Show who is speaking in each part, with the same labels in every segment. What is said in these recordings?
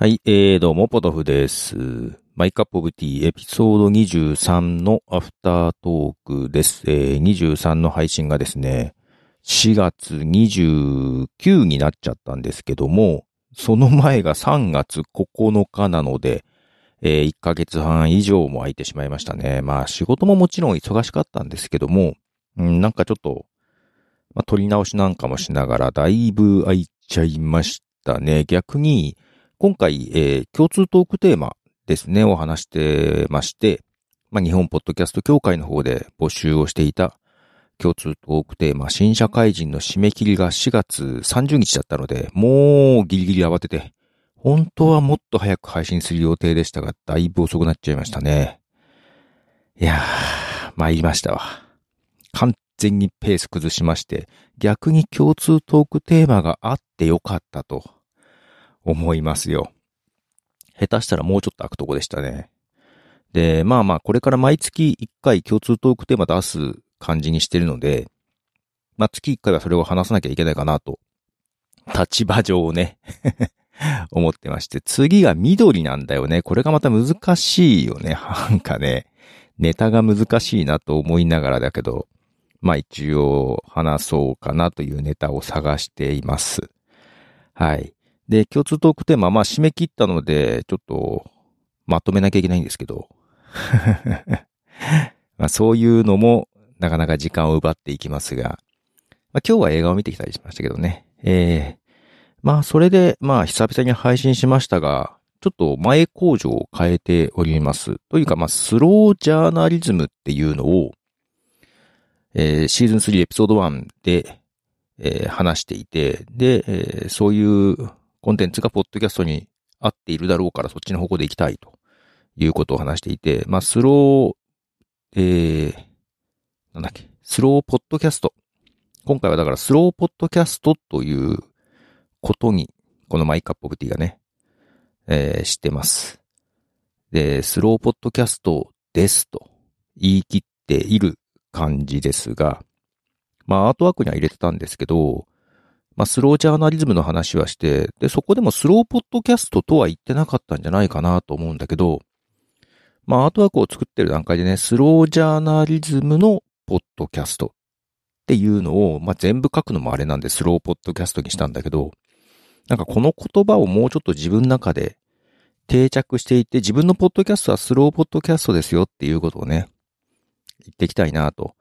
Speaker 1: はい、えー、どうも、ポトフです。マイカップオブティーエピソード23のアフタートークです。えー、23の配信がですね、4月29になっちゃったんですけども、その前が3月9日なので、えー、1ヶ月半以上も空いてしまいましたね。まあ仕事ももちろん忙しかったんですけども、ん、なんかちょっと、まあ、撮り直しなんかもしながらだいぶ空いちゃいましたね。逆に、今回、えー共通トークテーマですね、を話してまして、まあ、日本ポッドキャスト協会の方で募集をしていた共通トークテーマ、新社会人の締め切りが4月30日だったので、もうギリギリ慌てて、本当はもっと早く配信する予定でしたが、だいぶ遅くなっちゃいましたね。いやー、参りましたわ。完全にペース崩しまして、逆に共通トークテーマがあってよかったと思いますよ。下手したらもうちょっと開くとこでしたね。で、まあまあ、これから毎月1回共通トークテーマ出す感じにしてるので、まあ月1回はそれを話さなきゃいけないかなと、立場上ね、思ってまして、次が緑なんだよね。これがまた難しいよね。なんかね、ネタが難しいなと思いながらだけど、まあ一応話そうかなというネタを探しています。はい。で、共通トークテーマ、まあ締め切ったので、ちょっとまとめなきゃいけないんですけど、まあそういうのもなかなか時間を奪っていきますが、まあ今日は映画を見てきたりしましたけどね。ええまあそれで、まあ久々に配信しましたが、ちょっと前工場を変えております。というか、まあスロージャーナリズムっていうのを、えーシーズン3エピソード1で、えー話していて、で、えーそういうコンテンツがポッドキャストに合っているだろうからそっちの方向で行きたいということを話していて、まあ、スロー、えー、なんだっけ、スローポッドキャスト。今回はだからスローポッドキャストということに、この My Cup of Tea がね、えー、してます。で、スローポッドキャストですと言い切っている感じですが、まあ、アートワークには入れてたんですけど、まあ、スロージャーナリズムの話はして、で、そこでもスローポッドキャストとは言ってなかったんじゃないかなと思うんだけど、まあ、アートワークを作ってる段階でね、スロージャーナリズムのポッドキャストっていうのを、まあ、全部書くのもあれなんでスローポッドキャストにしたんだけど、なんかこの言葉をもうちょっと自分の中で定着していって、自分のポッドキャストはスローポッドキャストですよっていうことをね、言っていきたいなと。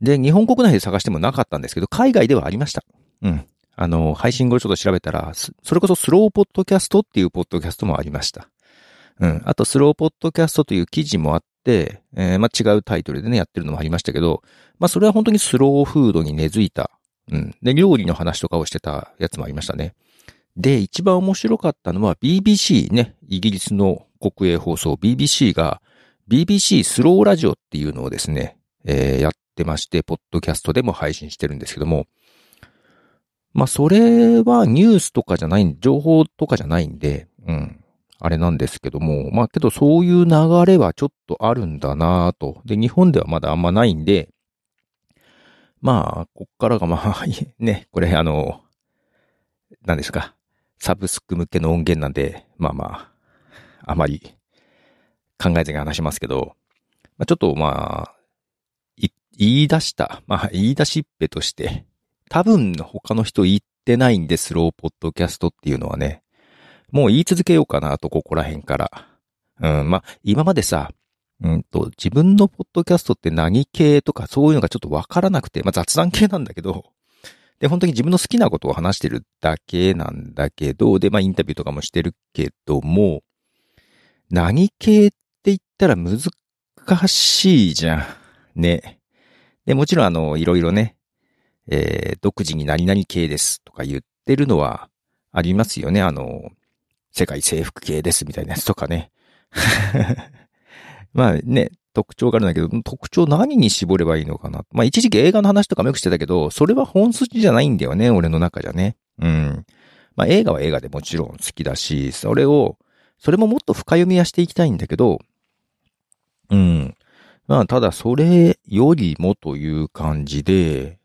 Speaker 1: で、日本国内で探してもなかったんですけど、海外ではありました。うん。あの、配信後ちょっと調べたら、それこそスローポッドキャストっていうポッドキャストもありました。うん。あと、スローポッドキャストという記事もあって、えーまあ、違うタイトルでね、やってるのもありましたけど、まあ、それは本当にスローフードに根付いた、うん。で、料理の話とかをしてたやつもありましたね。で、一番面白かったのは BBC ね、イギリスの国営放送 BBC が BBC スローラジオっていうのをですね、えーやってまして、ポッドキャストでも配信してるんですけども、まあ、それはニュースとかじゃない、情報とかじゃないんで、うん。あれなんですけども、まあ、けどそういう流れはちょっとあるんだなと。で、日本ではまだあんまないんで、まあ、こっからがまあ、ね、これあの、何ですか。サブスク向けの音源なんで、まあまあ、あまり考えずに話しますけど、まあ、ちょっとまあ、言い出した、まあ言い出しっぺとして、多分他の人言ってないんで、スローポッドキャストっていうのはね、もう言い続けようかなと、ここら辺から。うん、まあ、今までさ、うんと、自分のポッドキャストって何系とかそういうのがちょっとわからなくて、まあ雑談系なんだけど、で、本当に自分の好きなことを話してるだけなんだけど、で、まあインタビューとかもしてるけども、何系って言ったら難しいじゃん。ね。で、もちろんあの、いろいろね、えー、独自に何々系ですとか言ってるのはありますよね。あの、世界征服系ですみたいなやつとかね。まあね、特徴があるんだけど、特徴何に絞ればいいのかな。まあ一時期映画の話とかもよくしてたけど、それは本筋じゃないんだよね、俺の中じゃね。うん。まあ映画は映画でもちろん好きだし、それを、それももっと深読みはしていきたいんだけど、うん。まあただそれよりもという感じで、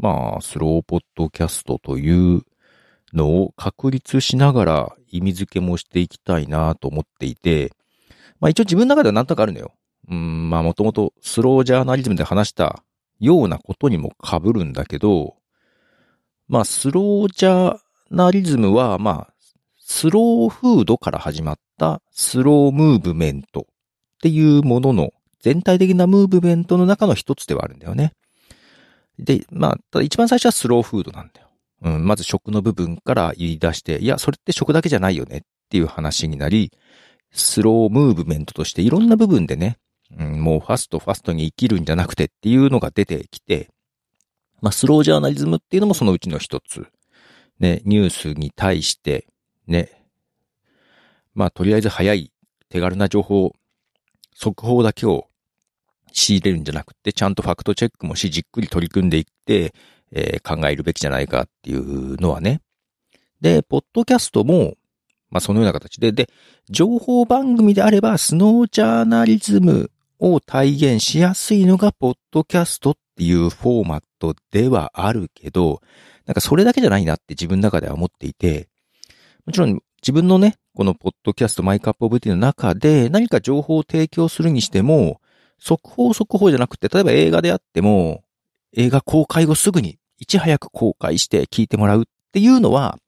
Speaker 1: まあスローポッドキャストというのを確立しながら意味付けもしていきたいなと思っていて、まあ一応自分の中ではなんとかあるのよ。うん、まあもともとスロージャーナリズムで話したようなことにも被るんだけど、まあスロージャーナリズムは、まあ、スローフードから始まったスロームーブメントっていうものの全体的なムーブメントの中の一つではあるんだよね。で、まあ、ただ一番最初はスローフードなんだよ。うん、まず食の部分から言い出して、いや、それって食だけじゃないよねっていう話になり、スロームーブメントとしていろんな部分でね、うん、もうファストファストに生きるんじゃなくてっていうのが出てきて、まあ、スロージャーナリズムっていうのもそのうちの一つ。ね、ニュースに対して、ね、まあ、とりあえず早い、手軽な情報、速報だけを仕入れるんじゃなくて、ちゃんとファクトチェックもし、じっくり取り組んでいって、えー、考えるべきじゃないかっていうのはね。で、ポッドキャストも、まあ、そのような形で、で、情報番組であれば、スノージャーナリズムを体現しやすいのが、ポッドキャストっていうフォーマットではあるけど、なんかそれだけじゃないなって自分の中では思っていて、もちろん自分のね、このポッドキャスト My Cup of Tea の中で何か情報を提供するにしても、速報速報じゃなくて、例えば映画であっても、映画公開後すぐにいち早く公開して聞いてもらうっていうのは、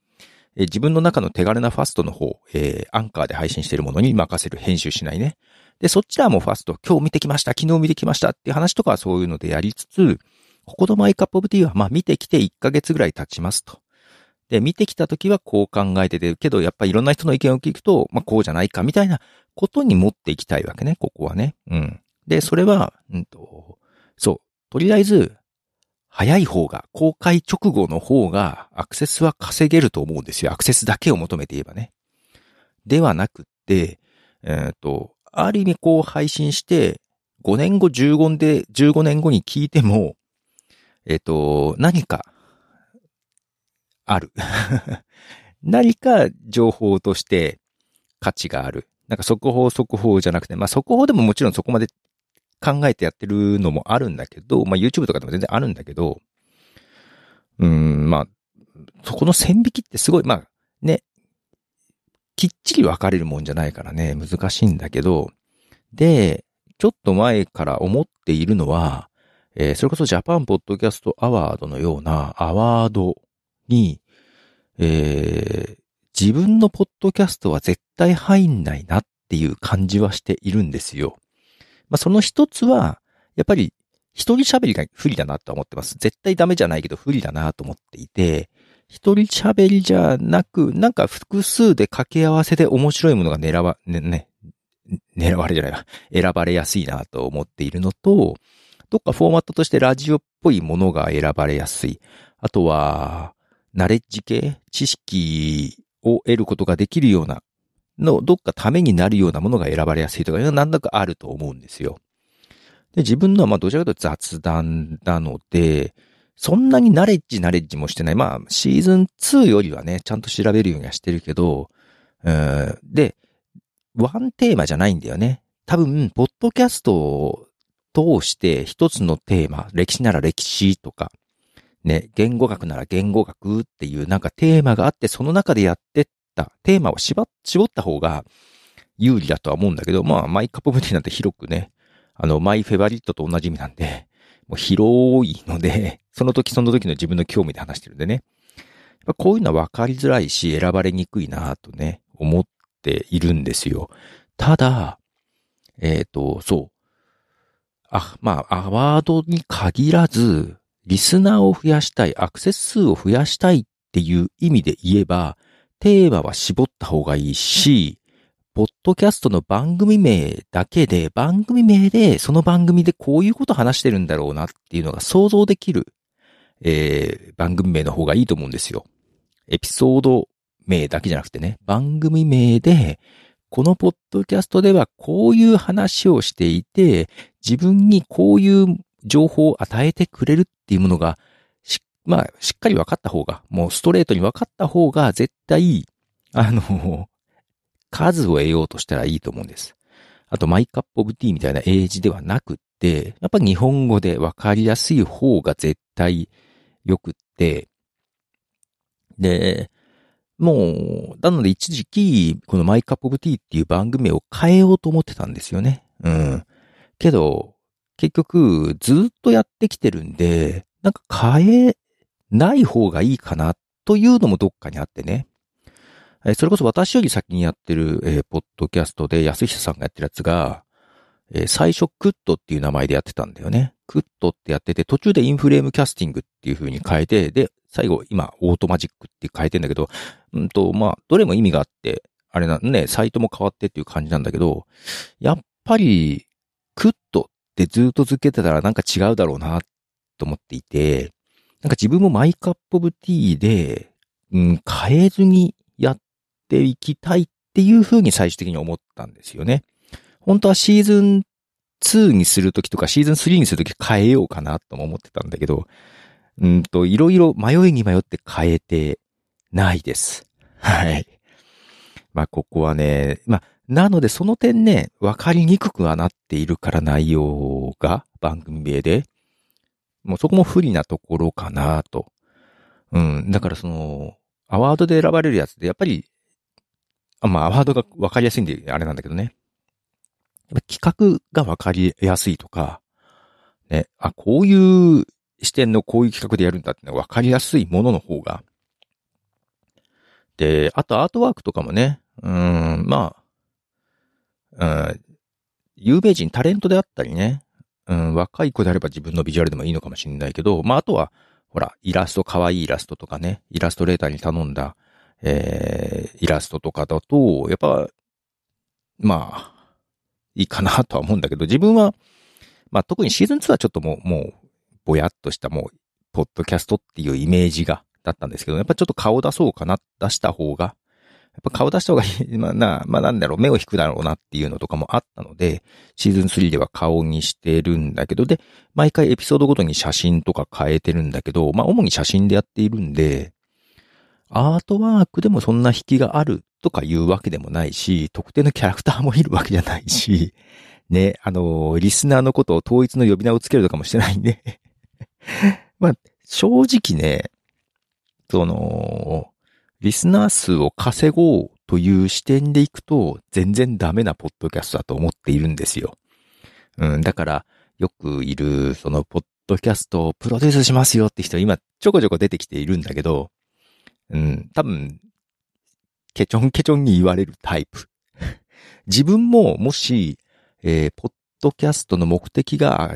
Speaker 1: え自分の中の手軽なファストの方、えー、アンカーで配信しているものに任せる編集しないね。で、そっちはもファスト、今日見てきました、昨日見てきましたっていう話とかはそういうのでやりつつ、ここのマイカップオブティーはまあ見てきて1ヶ月ぐらい経ちますと。で、見てきた時はこう考えててるけど、やっぱりいろんな人の意見を聞くと、まあこうじゃないかみたいなことに持っていきたいわけね、ここはね。うん。で、それは、うんと、そう。とりあえず、早い方が、公開直後の方が、アクセスは稼げると思うんですよ。アクセスだけを求めて言えばね。ではなくって、えっ、ー、と、ある意味こう配信して、5年後、15年で、15年後に聞いても、えっ、ー、と、何か、ある。何か情報として価値がある。なんか速報速報じゃなくて、まあ速報でももちろんそこまで考えてやってるのもあるんだけど、まあ YouTube とかでも全然あるんだけど、うん、まあ、そこの線引きってすごい、まあね、きっちり分かれるもんじゃないからね、難しいんだけど、で、ちょっと前から思っているのは、えー、それこそジャパンポッドキャストアワードのようなアワードに、えー、自分のポッドキャストは絶対入んないなっていう感じはしているんですよ。まあ、その一つは、やっぱり一人喋りが不利だなと思ってます。絶対ダメじゃないけど不利だなと思っていて、一人喋りじゃなく、なんか複数で掛け合わせで面白いものが狙わ、ね、ね、狙われじゃないわ。選ばれやすいなと思っているのと、どっかフォーマットとしてラジオっぽいものが選ばれやすい。あとは、ナレッジ系知識を得ることができるような、の、どっかためになるようなものが選ばれやすいとか、なんだかあると思うんですよ。で、自分のはまあどちらかというと雑談なので、そんなにナレッジナレッジもしてない。まあ、シーズン2よりはね、ちゃんと調べるようにはしてるけど、うんで、ワンテーマじゃないんだよね。多分、ポッドキャストを通して一つのテーマ、歴史なら歴史とか、ね、言語学なら言語学っていうなんかテーマがあって、その中でやってっテーマを絞った方が有利だとは思うんだけど、まあ、 my cup of tea なんて広くね、あの、 my favorite と同じ意味なんで、もう広いので、その時その時の自分の興味で話してるんでね。やっぱこういうのは分かりづらいし、選ばれにくいなとね、思っているんですよ。ただ、えっ、ー、と、そう。あ、まあ、アワードに限らず、リスナーを増やしたい、アクセス数を増やしたいっていう意味で言えば、テーマは絞った方がいいし、ポッドキャストの番組名だけで、番組名で、その番組でこういうこと話してるんだろうなっていうのが想像できる、えー、番組名の方がいいと思うんですよ。エピソード名だけじゃなくてね、番組名で、このポッドキャストではこういう話をしていて、自分にこういう情報を与えてくれるっていうものが、まあ、しっかり分かった方が、もうストレートに分かった方が絶対、あの、数を得ようとしたらいいと思うんです。あと、マイカップオブティーみたいな英字ではなくって、やっぱ日本語で分かりやすい方が絶対良くって、で、もう、なので一時期、このマイカップオブティーっていう番組を変えようと思ってたんですよね。うん。けど、結局、ずっとやってきてるんで、なんか変えない方がいいかなというのもどっかにあってね。それこそ私より先にやってる、えー、ポッドキャストで安久さんがやってるやつが、えー、最初クットっていう名前でやってたんだよね。クットってやってて、途中でインフレームキャスティングっていう風に変えて、で、最後今オートマジックって変えてんだけど、うんと、まあ、どれも意味があって、あれなね、サイトも変わってっていう感じなんだけど、やっぱり、クットってずっと続けてたらなんか違うだろうなと思っていて、なんか自分もマイカップオブティーで、うん、変えずにやっていきたいっていう風に最終的に思ったんですよね。本当はシーズン2にするときとかシーズン3にするとき変えようかなとも思ってたんだけど、うんと、いろいろ迷いに迷って変えてないです。はい。まあ、ここはね、まあ、なのでその点ね、わかりにくくはなっているから内容が番組名で、もうそこも不利なところかなと。うん。だからその、アワードで選ばれるやつで、やっぱり、あまあ、アワードがわかりやすいんで、あれなんだけどね。やっぱ企画がわかりやすいとか、ね、あ、こういう視点のこういう企画でやるんだってわかりやすいものの方が。で、あとアートワークとかもね、うん、まあ、うん、有名人、タレントであったりね、うん、若い子であれば自分のビジュアルでもいいのかもしれないけど、まあ、あとは、ほら、イラスト、可愛いイラストとかね、イラストレーターに頼んだ、えー、イラストとかだと、やっぱ、まあ、いいかなとは思うんだけど、自分は、まあ、特にシーズン2はちょっともう、もう、ぼやっとしたもう、ポッドキャストっていうイメージが、だったんですけど、やっぱちょっと顔出そうかな、出した方が、やっぱ顔出した方がいい、まあな、まあなんだろう、目を引くだろうなっていうのとかもあったので、シーズン3では顔にしてるんだけど、で、毎回エピソードごとに写真とか変えてるんだけど、まあ主に写真でやっているんで、アートワークでもそんな引きがあるとかいうわけでもないし、特定のキャラクターもいるわけじゃないし、ね、あの、リスナーのことを統一の呼び名をつけるとかもしてないんで。まあ、正直ね、その、リスナー数を稼ごうという視点でいくと、全然ダメなポッドキャストだと思っているんですよ。うん、だから、よくいる、その、ポッドキャストをプロデュースしますよって人、今、ちょこちょこ出てきているんだけど、うん、多分、ケチョンケチョンに言われるタイプ。自分も、もし、えー、ポッドキャストの目的が、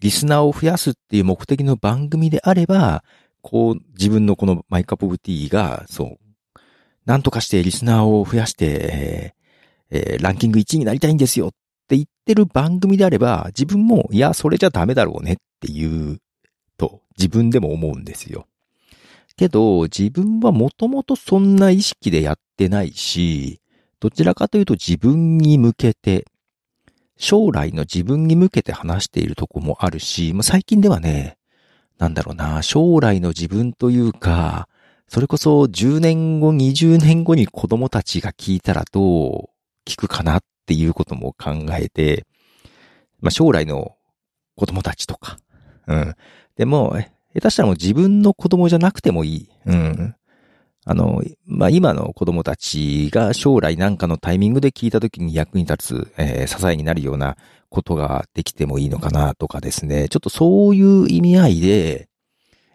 Speaker 1: リスナーを増やすっていう目的の番組であれば、こう、自分のこのマイカップオブティーが、そう、なんとかしてリスナーを増やして、えー、えー、ランキング1位になりたいんですよって言ってる番組であれば、自分も、いや、それじゃダメだろうねっていう、と、自分でも思うんですよ。けど、自分はもともとそんな意識でやってないし、どちらかというと自分に向けて、将来の自分に向けて話しているとこもあるし、ま、最近ではね、なんだろうな、将来の自分というか、それこそ10年後、20年後に子供たちが聞いたらどう聞くかなっていうことも考えて、まあ、将来の子供たちとか、うん。でも、下手したらもう自分の子供じゃなくてもいい。うん。あの、まあ、今の子供たちが将来なんかのタイミングで聞いた時に役に立つ、えー、支えになるようなことができてもいいのかなとかですね。ちょっとそういう意味合いで、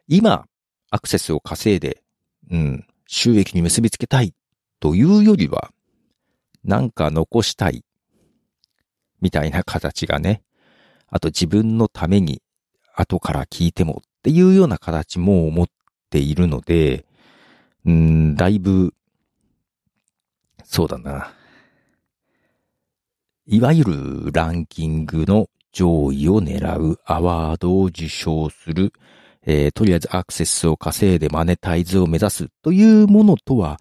Speaker 1: 今、アクセスを稼いで、うん、収益に結びつけたいというよりは、なんか残したい、みたいな形がね、あと自分のために後から聞いてもっていうような形も持っているので、うん、だいぶ、そうだな。いわゆるランキングの上位を狙うアワードを受賞する、えー、とりあえずアクセスを稼いでマネタイズを目指すというものとは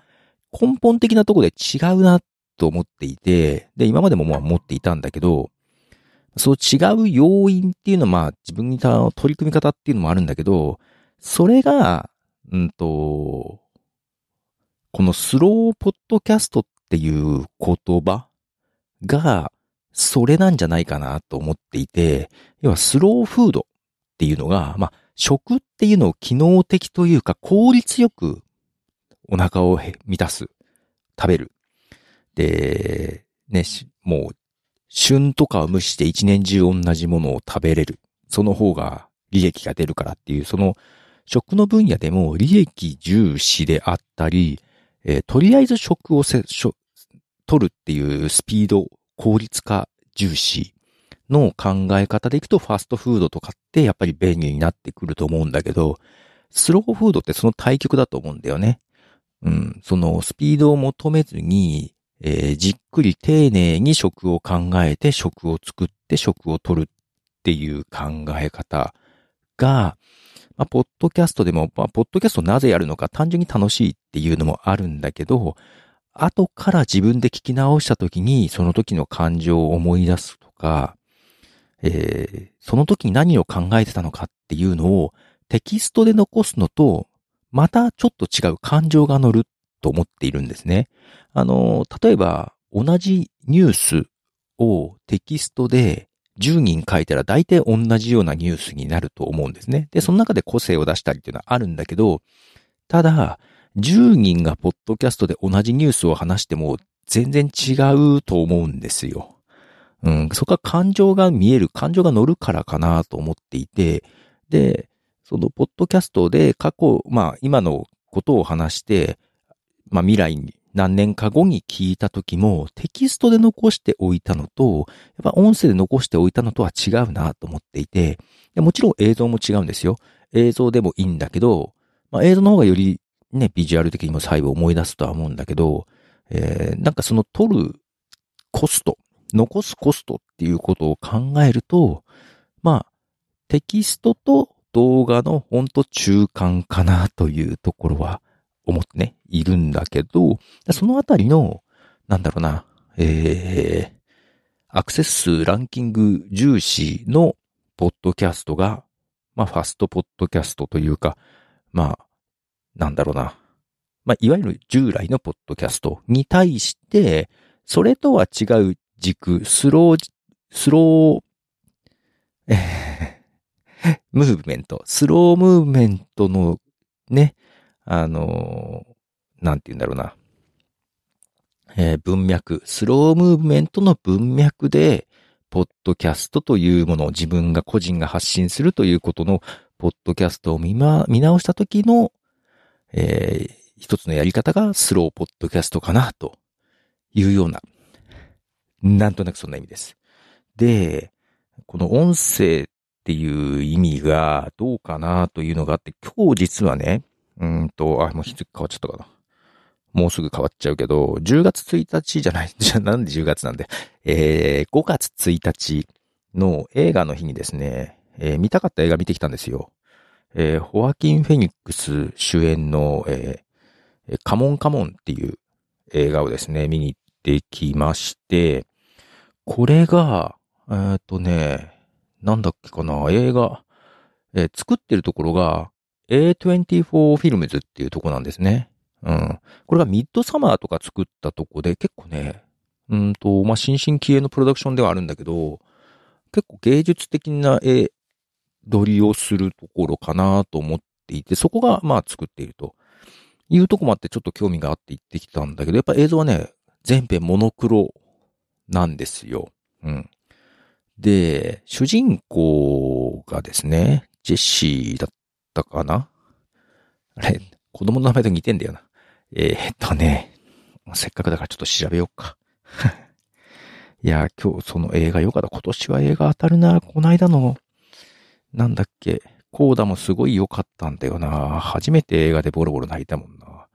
Speaker 1: 根本的なところで違うなと思っていて、で、今までもまあ持っていたんだけど、そう違う要因っていうのはまあ自分にた取り組み方っていうのもあるんだけど、それが、うんと、このスローポッドキャストっていう言葉が、それなんじゃないかなと思っていて、要はスローフードっていうのが、まあ、食っていうのを機能的というか効率よくお腹を満たす。食べる。で、ね、もう、旬とかを無視して一年中同じものを食べれる。その方が利益が出るからっていう、その食の分野でも利益重視であったり、えー、とりあえず食をせ、取るっていうスピード、効率化重視の考え方でいくとファストフードとかってやっぱり便利になってくると思うんだけど、スローフードってその対極だと思うんだよね。うん、そのスピードを求めずに、えー、じっくり丁寧に食を考えて食を作って食を取るっていう考え方が、まあ、ポッドキャストでも、まあ、ポッドキャストなぜやるのか単純に楽しいっていうのもあるんだけど、後から自分で聞き直した時にその時の感情を思い出すとか、えー、その時に何を考えてたのかっていうのをテキストで残すのと、またちょっと違う感情が乗ると思っているんですね。あの、例えば同じニュースをテキストで10人書いたら大体同じようなニュースになると思うんですね。で、その中で個性を出したりっていうのはあるんだけど、ただ、10人がポッドキャストで同じニュースを話しても全然違うと思うんですよ。うん、そこは感情が見える、感情が乗るからかなと思っていて、で、そのポッドキャストで過去、まあ今のことを話して、まあ未来に何年か後に聞いた時もテキストで残しておいたのと、やっぱ音声で残しておいたのとは違うなと思っていて、もちろん映像も違うんですよ。映像でもいいんだけど、まあ映像の方がよりね、ビジュアル的にも細部を思い出すとは思うんだけど、えー、なんかその撮るコスト、残すコストっていうことを考えると、まあ、テキストと動画のほんと中間かなというところは思ってね、いるんだけど、そのあたりの、なんだろうな、えー、アクセス数ランキング重視のポッドキャストが、まあ、ファストポッドキャストというか、まあ、なんだろうな。まあ、いわゆる従来のポッドキャストに対して、それとは違う軸、スロー、スロー、えー、ムーブメント、スロームーブメントのね、あの、なんて言うんだろうな。えー、文脈、スロームーブメントの文脈で、ポッドキャストというものを自分が個人が発信するということの、ポッドキャストを見ま、見直した時の、えー、一つのやり方がスローポッドキャストかな、というようななんとなくそんな意味です。で、この音声っていう意味がどうかなというのがあって、今日実はね、うんと、あ、もう日付変わっちゃったかな。もうすぐ変わっちゃうけど、10月1日じゃない、じゃなんで10月なんで、えー、5月1日の映画の日にですね、えー、見たかった映画見てきたんですよ。えー、ホアキン・フェニックス主演の、えー、カモンカモンっていう映画をですね、見に行ってきまして、これが、えっ、ー、とね、なんだっけかな、映画、えー、作ってるところが A24 フィルムズっていうとこなんですね。うん。これがミッドサマーとか作ったとこで結構ね、うんと、まあ、新進気鋭のプロダクションではあるんだけど、結構芸術的な絵撮りをするところかなと思っていて、そこがまあ作っているというとこもあってちょっと興味があって行ってきたんだけど、やっぱ映像はね、全編モノクロなんですよ。うん。で、主人公がですね、ジェシーだったかな？あれ、子供の名前と似てんだよな。えー、っとね、せっかくだからちょっと調べようか。いや、今日その映画よかった。今年は映画当たるな。こないだの、なんだっけ、コーダもすごい良かったんだよな。初めて映画でボロボロ泣いたもんな。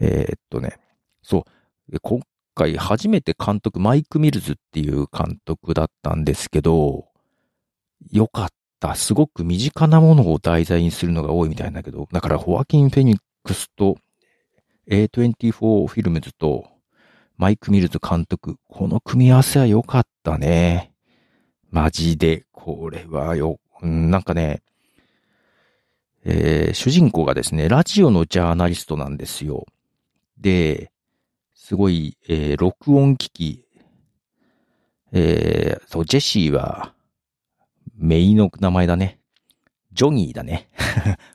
Speaker 1: えー、っとね、そう。今回初めて監督、マイク・ミルズっていう監督だったんですけど、よかった。すごく身近なものを題材にするのが多いみたいだけど、だからホアキン・フェニックスと A24 フィルムズとマイク・ミルズ監督、この組み合わせは良かったね。マジで、これはよ、なんかね、えー、主人公がですね、ラジオのジャーナリストなんですよ。で、すごい、えー、録音機器、えー、そう、ジェシーは、メイの名前だね。ジョニーだね。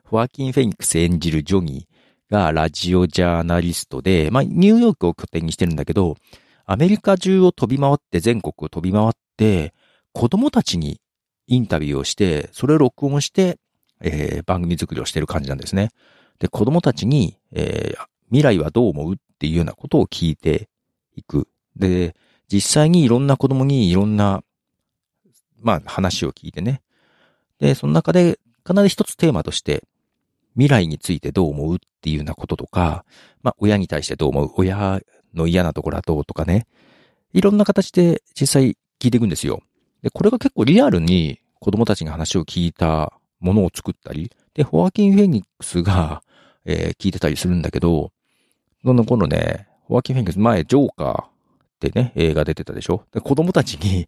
Speaker 1: フォアキン・フェニックス演じるジョニー。がラジオジャーナリストで、まあ、ニューヨークを拠点にしてるんだけど、アメリカ中を飛び回って全国を飛び回って、子供たちにインタビューをして、それを録音して、えー、番組作りをしてる感じなんですね。で、子供たちに、えー、未来はどう思うっていうようなことを聞いていく。で、実際にいろんな子供にいろんな、まあ話を聞いてね。で、その中で必ず一つテーマとして、未来についてどう思うっていうようなこととか、まあ親に対してどう思う親の嫌なところはどうとかね。いろんな形で実際聞いていくんですよ。で、これが結構リアルに子供たちに話を聞いたものを作ったり、で、ホアキン・フェニックスが、えー、聞いてたりするんだけど、どんどん今度ね、ホアキン・フェニックス前、ジョーカーってね、映画出てたでしょで、子供たちに、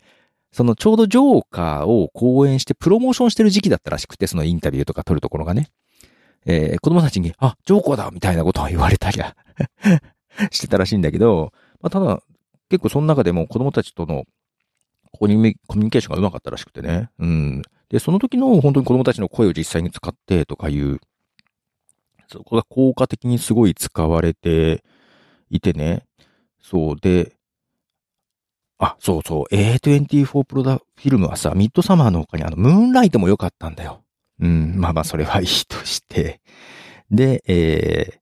Speaker 1: そのちょうどジョーカーを講演してプロモーションしてる時期だったらしくて、そのインタビューとか撮るところがね。えー、子供たちに、あ、ジョーカーだみたいなことを言われたり してたらしいんだけど、まあ、ただ、結構その中でも子供たちとのコミュニケーションが上手かったらしくてね。うん。で、その時の本当に子供たちの声を実際に使ってとかいう、そこが効果的にすごい使われていてね。そうで、あ、そうそう、A24 プロダフィルムはさ、ミッドサマーの他にあの、ムーンライトも良かったんだよ。うん、まあまあ、それはいいとして。で、えー、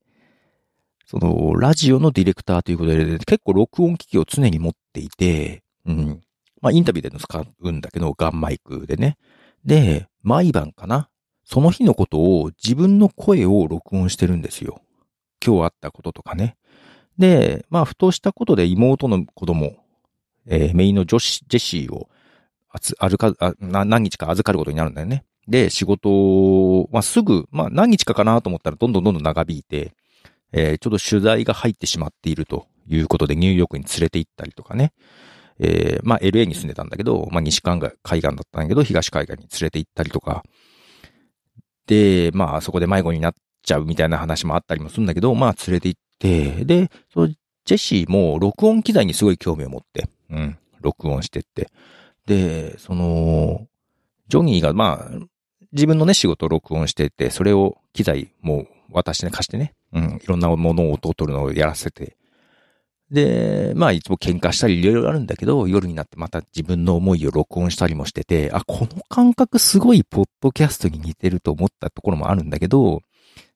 Speaker 1: その、ラジオのディレクターということで、結構録音機器を常に持っていて、うん。まあ、インタビューで使うんだけど、ガンマイクでね。で、毎晩かな。その日のことを自分の声を録音してるんですよ。今日あったこととかね。で、まあ、ふとしたことで妹の子供、えー、メインの女子、ジェシーを、あつ、あるか、あ、何日か預かることになるんだよね。で、仕事を、まあ、すぐ、まあ、何日かかなと思ったらどんどんどんどん長引いて、えー、ちょっと取材が入ってしまっているということでニューヨークに連れて行ったりとかね。えー、まあ LA に住んでたんだけど、まあ西海岸だったんだけど、東海岸に連れて行ったりとか。で、まあそこで迷子になっちゃうみたいな話もあったりもするんだけど、まあ連れて行って、で、そのジェシーも録音機材にすごい興味を持って、うん、録音してって。で、その、ジョニーがまあ、自分のね、仕事を録音してて、それを機材も渡してね、貸してね、うん、いろんなものを音を取るのをやらせて。で、まあいつも喧嘩したりいろいろあるんだけど、夜になってまた自分の思いを録音したりもしてて、あ、この感覚すごいポッドキャストに似てると思ったところもあるんだけど、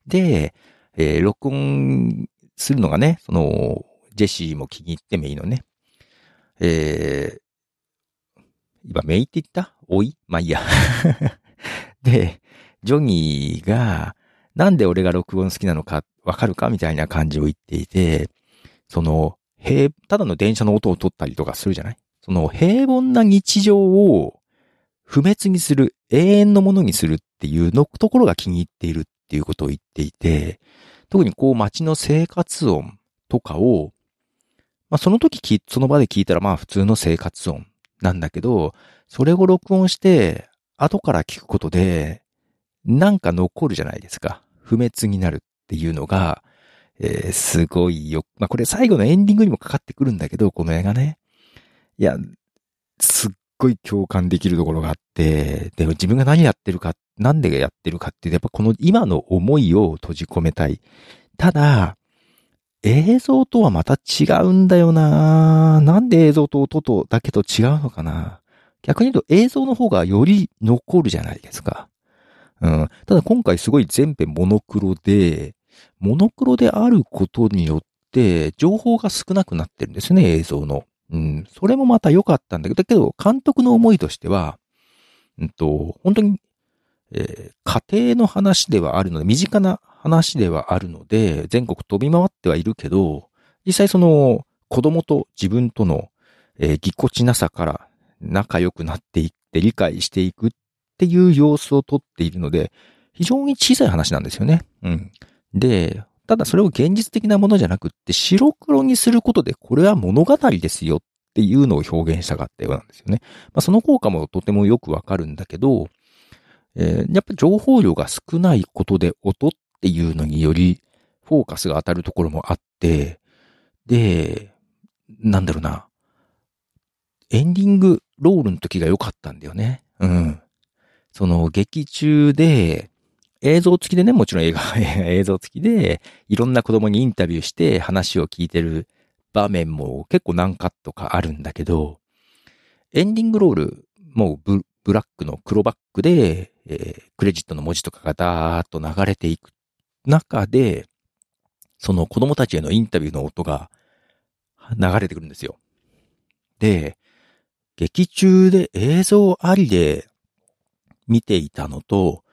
Speaker 1: で、えー、録音するのがね、その、ジェシーも気に入ってメイのね、えー、今メイって言った？おい？まあいいや。で、ジョニーが、なんで俺が録音好きなのかわかるか？みたいな感じを言っていて、その、平、ただの電車の音を取ったりとかするじゃない？その平凡な日常を不滅にする、永遠のものにするっていうのところが気に入っているっていうことを言っていて、特にこう街の生活音とかを、まあその時き、その場で聞いたらまあ普通の生活音なんだけど、それを録音して後から聞くことで、なんか残るじゃないですか。不滅になるっていうのが、えー、すごいよ。まあ、これ最後のエンディングにもかかってくるんだけど、この映画ね。いや、すっごい共感できるところがあって、でも自分が何やってるか、なんでやってるかっていうと、やっぱこの今の思いを閉じ込めたい。ただ、映像とはまた違うんだよななんで映像と音とだけと違うのかな逆に言うと映像の方がより残るじゃないですか。うん。ただ今回すごい全編モノクロで、モノクロであることによって、情報が少なくなってるんですね、映像の。うん。それもまた良かったんだけど、だけど、監督の思いとしては、うんと、本当に、えー、家庭の話ではあるので、身近な話ではあるので、全国飛び回ってはいるけど、実際その、子供と自分との、えー、ぎこちなさから仲良くなっていって理解していくっていう様子をとっているので、非常に小さい話なんですよね。うん。で、ただそれを現実的なものじゃなくって白黒にすることでこれは物語ですよっていうのを表現したかったようなんですよね。まあ、その効果もとてもよくわかるんだけど、えー、やっぱ情報量が少ないことで音っっていうのによりフォーカスが当たるところもあって、で、なんだろうな。エンディングロールの時が良かったんだよね。うん。その劇中で、映像付きでね、もちろん映画、映像付きで、いろんな子供にインタビューして話を聞いてる場面も結構何カットかあるんだけど、エンディングロール、もうブブラックの黒バックで、えー、クレジットの文字とかがダーッと流れていく中で、その子供たちへのインタビューの音が流れてくるんですよ。で、劇中で映像ありで見ていたのと、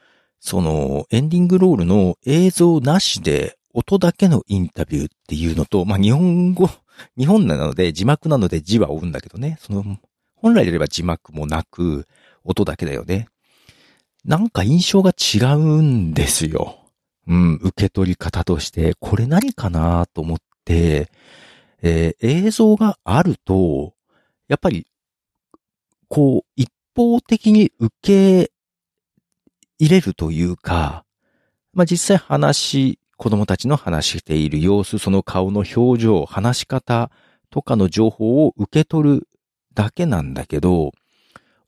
Speaker 1: そのエンディングロールの映像なしで音だけのインタビューっていうのと、まあ、日本語、日本なので字幕なので字は追うんだけどね、その、本来であれば字幕もなく、音だけだよね。なんか印象が違うんですよ。うん、受け取り方として、これ何かなと思って、えー、映像があると、やっぱり、こう、一方的に受け入れるというか、まあ、実際話、子供たちの話している様子、その顔の表情、話し方とかの情報を受け取るだけなんだけど、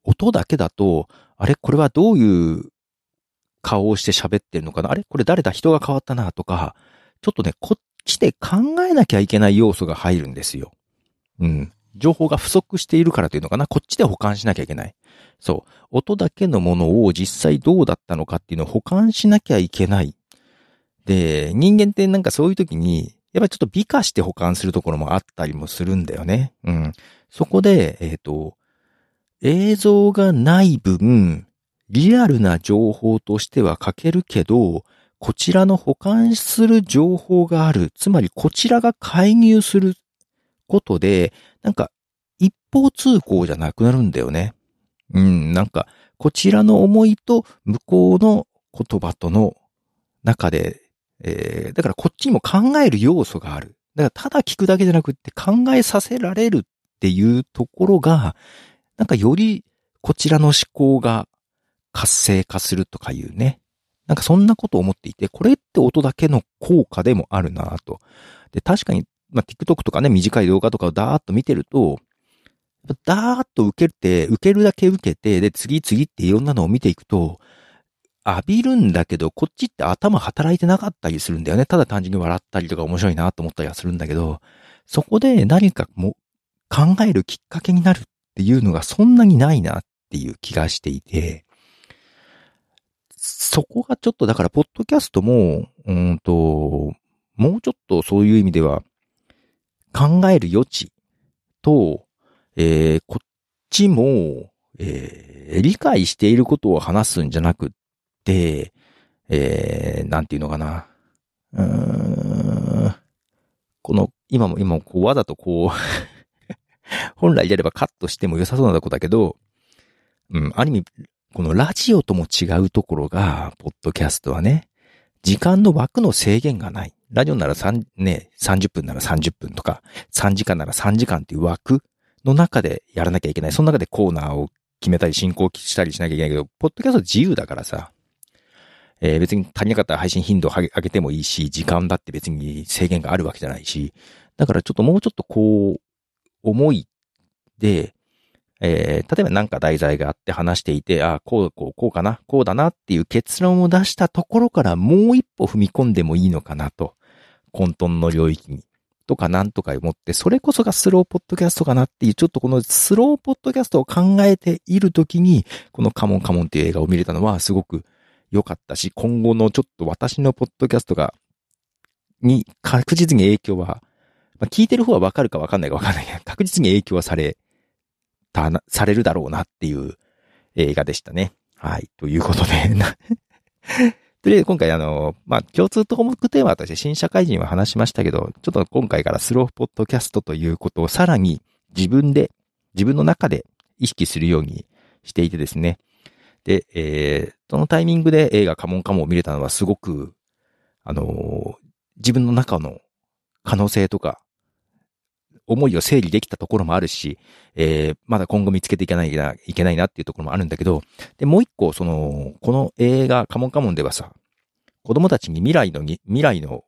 Speaker 1: 音だけだと、あれこれはどういう顔をして喋ってるのかな？あれ？これ誰だ？人が変わったな？とか、ちょっとね、こっちで考えなきゃいけない要素が入るんですよ。うん。情報が不足しているからというのかな？こっちで保管しなきゃいけない。そう。音だけのものを実際どうだったのかっていうのを保管しなきゃいけない。で、人間ってなんかそういう時に、やっぱりちょっと美化して保管するところもあったりもするんだよね。うん。そこで、えっ、ー、と、映像がない分、リアルな情報としては書けるけど、こちらの保管する情報がある。つまりこちらが介入することで、なんか一方通行じゃなくなるんだよね。うん、なんかこちらの思いと向こうの言葉との中で、えー、だからこっちにも考える要素がある。だからただ聞くだけじゃなくって考えさせられるっていうところが、なんかよりこちらの思考が活性化するとかいうね。なんかそんなことを思っていて、これって音だけの効果でもあるなと。で、確かに、まあ、TikTok とかね、短い動画とかをダーッと見てると、ダーッと受けて、受けるだけ受けて、で、次々っていろんなのを見ていくと、浴びるんだけど、こっちって頭働いてなかったりするんだよね。ただ単純に笑ったりとか面白いなと思ったりはするんだけど、そこで何かも考えるきっかけになるっていうのがそんなにないなっていう気がしていて、そこがちょっとだから、ポッドキャストも、うんと、もうちょっとそういう意味では、考える余地と、えー、こっちも、えー、理解していることを話すんじゃなくって、えー、なんていうのかな。うーん、この、今も、今もこうわざとこう 本来であればカットしても良さそうなとこだけど、うん、ある意味、このラジオとも違うところが、ポッドキャストはね、時間の枠の制限がない。ラジオなら3、ね、30分なら30分とか、3時間なら3時間っていう枠の中でやらなきゃいけない。その中でコーナーを決めたり進行したりしなきゃいけないけど、ポッドキャスト自由だからさ、えー、別に足りなかったら配信頻度を上げてもいいし、時間だって別に制限があるわけじゃないし、だからちょっともうちょっとこう、思いで、えー、例えば何か題材があって話していて、ああこう、こう、こうかな、こうだなっていう結論を出したところからもう一歩踏み込んでもいいのかなと。混沌の領域に。とかなんとか思って、それこそがスローポッドキャストかなっていう、ちょっとこのスローポッドキャストを考えているときに、このカモンカモンっていう映画を見れたのはすごく良かったし、今後のちょっと私のポッドキャストが、に確実に影響はまあ、聞いてる方はわかるかわかんないかわかんないけど、確実に影響はされたな、されるだろうなっていう映画でしたね。はい。ということで とりあえず今回あの、まあ、共通トークテーマとして新社会人は話しましたけど、ちょっと今回からスローポッドキャストということをさらに自分で、自分の中で意識するようにしていてですね。で、えー、そのタイミングで映画カモンカモンを見れたのはすごく、あのー、自分の中の可能性とか、思いを整理できたところもあるし、えー、まだ今後見つけていかないな、いけないなっていうところもあるんだけど、で、もう一個、その、この映画、カモンカモンではさ、子供たちに未来の、未来の、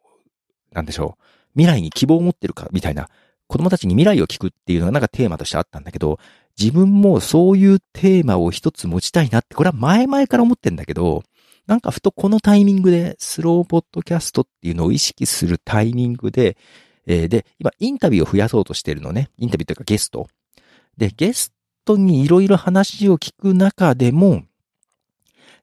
Speaker 1: なんでしょう、未来に希望を持ってるか、みたいな、子供たちに未来を聞くっていうのがなんかテーマとしてあったんだけど、自分もそういうテーマを一つ持ちたいなって、これは前々から思ってんだけど、なんかふとこのタイミングでスローポッドキャストっていうのを意識するタイミングで、えー、で、今インタビューを増やそうとしてるのね。インタビューというかゲスト。で、ゲストにいろいろ話を聞く中でも、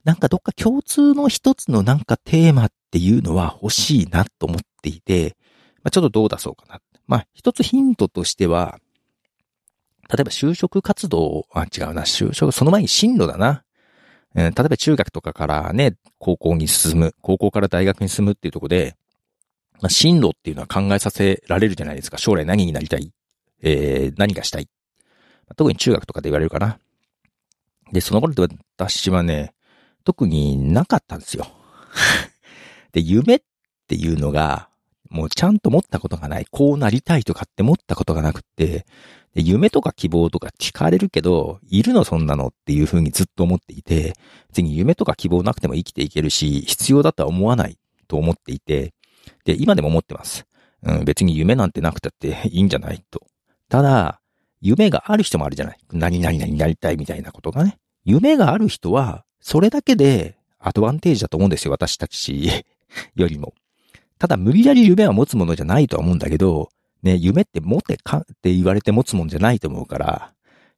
Speaker 1: なんかどっか共通の一つのなんかテーマっていうのは欲しいなと思っていて、まあ、ちょっとどう出そうかな。まあ、一つヒントとしては、例えば就職活動、あ、違うな、就職、その前に進路だな。えー、例えば中学とかからね、高校に進む、高校から大学に進むっていうところで、まあ、進路っていうのは考えさせられるじゃないですか。将来何になりたい？えー、何がしたい、特に中学とかで言われるかな。で、その頃って私はね、特になかったんですよ。で、夢っていうのが、もうちゃんと持ったことがない。こうなりたいとかって持ったことがなくて、で夢とか希望とか聞かれるけど、いるのそんなのっていうふうにずっと思っていて、別に夢とか希望なくても生きていけるし、必要だとは思わないと思っていて、で、今でも思ってます。うん、別に夢なんてなくたって いいんじゃない？と。ただ、夢がある人もあるじゃない？何々になりたいみたいなことがね。夢がある人は、それだけでアドバンテージだと思うんですよ、私たち よりも。ただ、無理やり夢は持つものじゃないとは思うんだけど、ね、夢って持てかって言われて持つもんじゃないと思うから、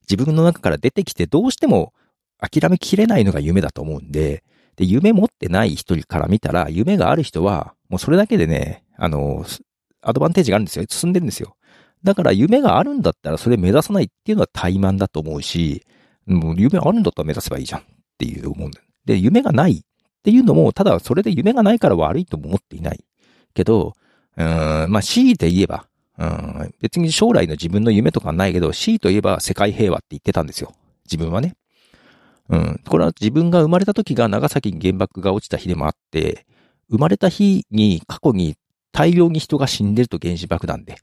Speaker 1: 自分の中から出てきてどうしても諦めきれないのが夢だと思うんで、で、夢持ってない人から見たら、夢がある人は、もうそれだけでね、あの、アドバンテージがあるんですよ。進んでるんですよ。だから夢があるんだったらそれ目指さないっていうのは怠慢だと思うし、もう夢あるんだったら目指せばいいじゃんっていう思うんだよ。で、夢がないっていうのも、ただそれで夢がないから悪いとも思っていない。けど、うん、まあ、強いて言えば、うん、別に将来の自分の夢とかないけど、強いと言えば世界平和って言ってたんですよ。自分はね。うん。これは自分が生まれた時が長崎に原爆が落ちた日でもあって、生まれた日に過去に大量に人が死んでると原子爆弾で。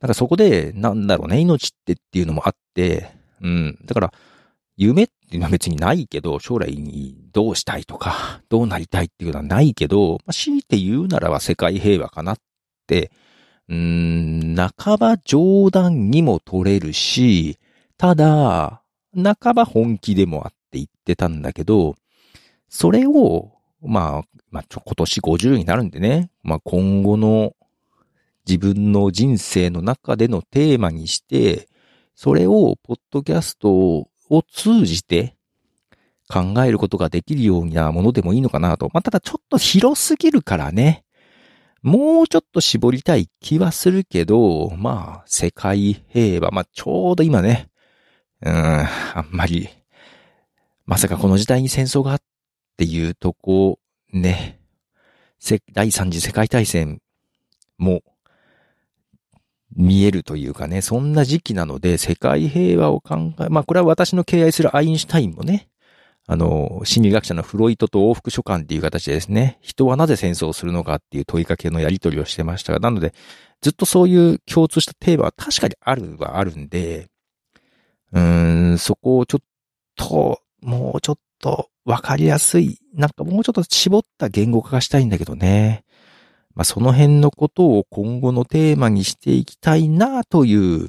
Speaker 1: なんかそこで、なんだろうね、命ってっていうのもあって、うん。だから、夢っていうのは別にないけど、将来にどうしたいとか、どうなりたいっていうのはないけど、まあ、強いて言うならば世界平和かなって、うーん、半ば冗談にも取れるし、ただ、半ば本気でもあって言ってたんだけど、それを、まあ、まあ、今年50になるんでね、まあ今後の自分の人生の中でのテーマにして、それをポッドキャストを通じて考えることができるようなものでもいいのかなと。まあ、ただちょっと広すぎるからね。もうちょっと絞りたい気はするけど、まあ、世界平和、まあ、ちょうど今ね、うん、あんまり、まさかこの時代に戦争があっっていうとこ、ね、第三次世界大戦も見えるというかね、そんな時期なので、世界平和を考え、まあこれは私の敬愛するアインシュタインもね、あの、心理学者のフロイトと往復書簡っていう形でですね、人はなぜ戦争をするのかっていう問いかけのやり取りをしてましたが、なので、ずっとそういう共通したテーマは確かにあるはあるんで、うーん、そこをちょっと、もうちょっとわかりやすい、なんかもうちょっと絞った言語化がしたいんだけどね。まあ、その辺のことを今後のテーマにしていきたいなという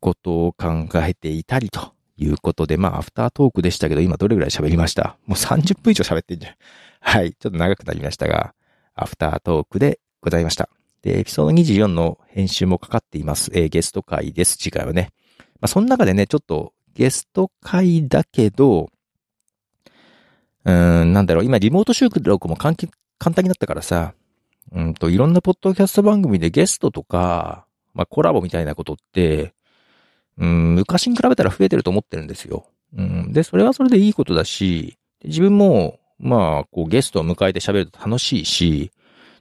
Speaker 1: ことを考えていたりということで、まあ、アフタートークでしたけど、今どれぐらい喋りました？もう30分以上喋ってんじゃん。はい。ちょっと長くなりましたが、アフタートークでございました。で、エピソード24の編集もかかっています。えー、ゲスト会です。次回はね。まあ、その中でね、ちょっとゲスト会だけど、うん、なんだろう、今リモート収録も簡単になったからさ、うんと、いろんなポッドキャスト番組でゲストとか、まあコラボみたいなことって、うん、昔に比べたら増えてると思ってるんですよ。うん。で、それはそれでいいことだし、自分も、まあ、こうゲストを迎えて喋ると楽しいし、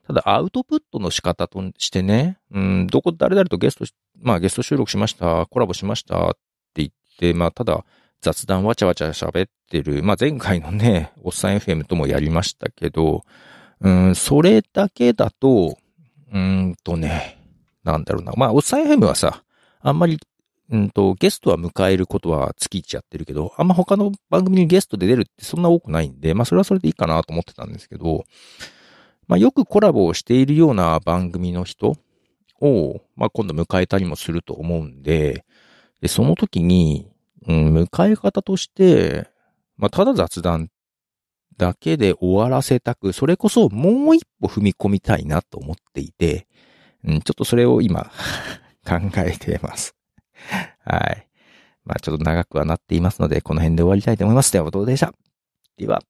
Speaker 1: ただアウトプットの仕方としてね、うん、どこ、誰々とゲスト、まあゲスト収録しました、コラボしましたって言って、まあただ雑談わちゃわちゃ喋ってる、まあ前回のね、おっさん FM ともやりましたけど、うん、それだけだと、うんとね、なんだろうな。まあ、おっさん FM はさ、あんまりうんと、ゲストは迎えることは月1やってるけど、あんま他の番組にゲストで出るってそんな多くないんで、まあそれはそれでいいかなと思ってたんですけど、まあよくコラボをしているような番組の人を、まあ今度迎えたりもすると思うんで、で、その時に、うん、迎え方として、まあただ雑談だけで終わらせたく、それこそもう一歩踏み込みたいなと思っていて、うん、ちょっとそれを今 考えています。はい。まあちょっと長くはなっていますので、この辺で終わりたいと思います。では、どうでしたでは。